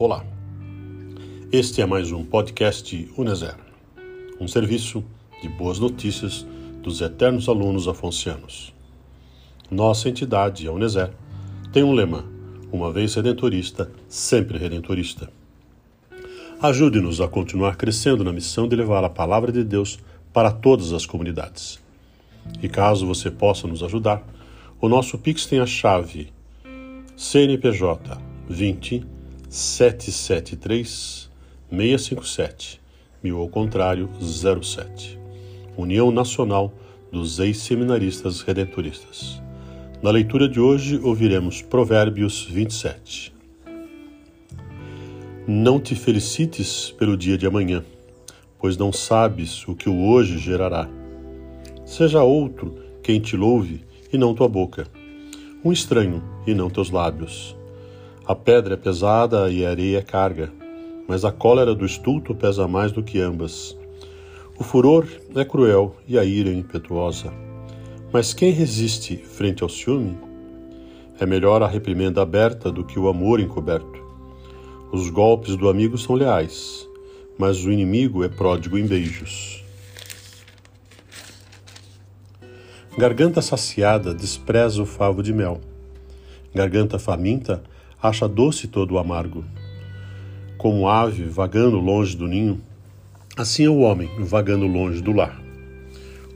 Olá, este é mais um podcast Uneser, um serviço de boas notícias dos eternos alunos afoncianos. Nossa entidade, a Uneser, tem um lema: uma vez redentorista, sempre redentorista. Ajude-nos a continuar crescendo na missão de levar a palavra de Deus para todas as comunidades. E caso você possa nos ajudar, o nosso Pix tem a chave CNPJ 20 773 657, mil ao contrário 07. União Nacional dos Ex-Seminaristas Redentoristas. Na leitura de hoje ouviremos Provérbios 27. Não te felicites pelo dia de amanhã, pois não sabes o que o hoje gerará. Seja outro quem te louve e não tua boca, um estranho e não teus lábios a pedra é pesada e a areia é carga, mas a cólera do estulto pesa mais do que ambas. O furor é cruel e a ira é impetuosa. Mas quem resiste frente ao ciúme? É melhor a reprimenda aberta do que o amor encoberto. Os golpes do amigo são leais, mas o inimigo é pródigo em beijos. Garganta saciada despreza o favo de mel. Garganta faminta acha doce todo o amargo. Como ave vagando longe do ninho, assim é o homem vagando longe do lar.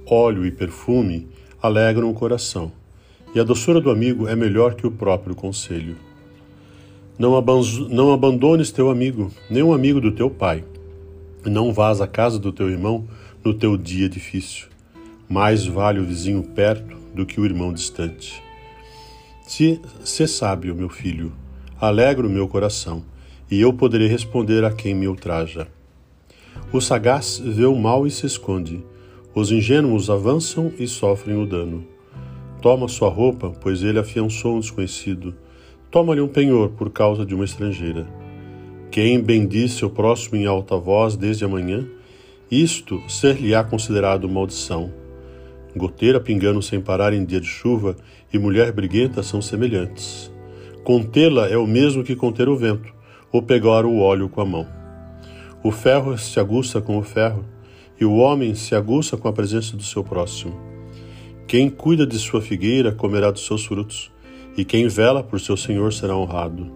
Óleo e perfume alegram o coração, e a doçura do amigo é melhor que o próprio conselho. Não, não abandones teu amigo, nem um amigo do teu pai. Não vás à casa do teu irmão no teu dia difícil. Mais vale o vizinho perto do que o irmão distante. Se, se sábio, meu filho, alegra o meu coração, e eu poderei responder a quem me ultraja. O sagaz vê o mal e se esconde, os ingênuos avançam e sofrem o dano. Toma sua roupa, pois ele afiançou um desconhecido. Toma-lhe um penhor por causa de uma estrangeira. Quem bendiz seu próximo em alta voz desde amanhã, isto ser-lhe-á considerado maldição. Goteira pingando sem parar em dia de chuva e mulher briguenta são semelhantes. Contê-la é o mesmo que conter o vento, ou pegar o óleo com a mão. O ferro se aguça com o ferro, e o homem se aguça com a presença do seu próximo. Quem cuida de sua figueira comerá dos seus frutos, e quem vela por seu senhor será honrado.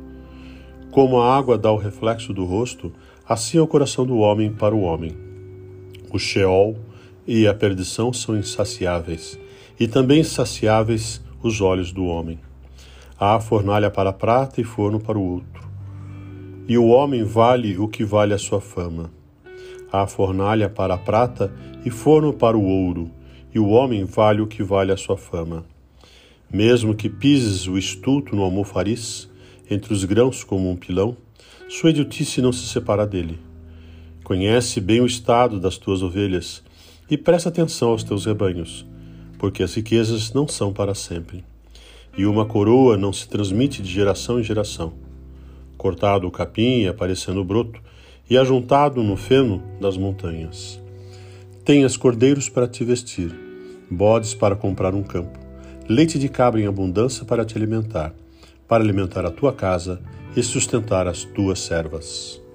Como a água dá o reflexo do rosto, assim é o coração do homem para o homem. O Sheol e a perdição são insaciáveis, e também insaciáveis os olhos do homem. Há fornalha para a prata e forno para o outro. E o homem vale o que vale a sua fama. Há fornalha para a prata e forno para o ouro, e o homem vale o que vale a sua fama. Mesmo que pises o estulto no almofariz, entre os grãos como um pilão, sua idiotice não se separa dele. Conhece bem o estado das tuas ovelhas e presta atenção aos teus rebanhos, porque as riquezas não são para sempre e uma coroa não se transmite de geração em geração. Cortado o capim e aparecendo o broto, e ajuntado no feno das montanhas. Tenhas cordeiros para te vestir, bodes para comprar um campo, leite de cabra em abundância para te alimentar, para alimentar a tua casa e sustentar as tuas servas.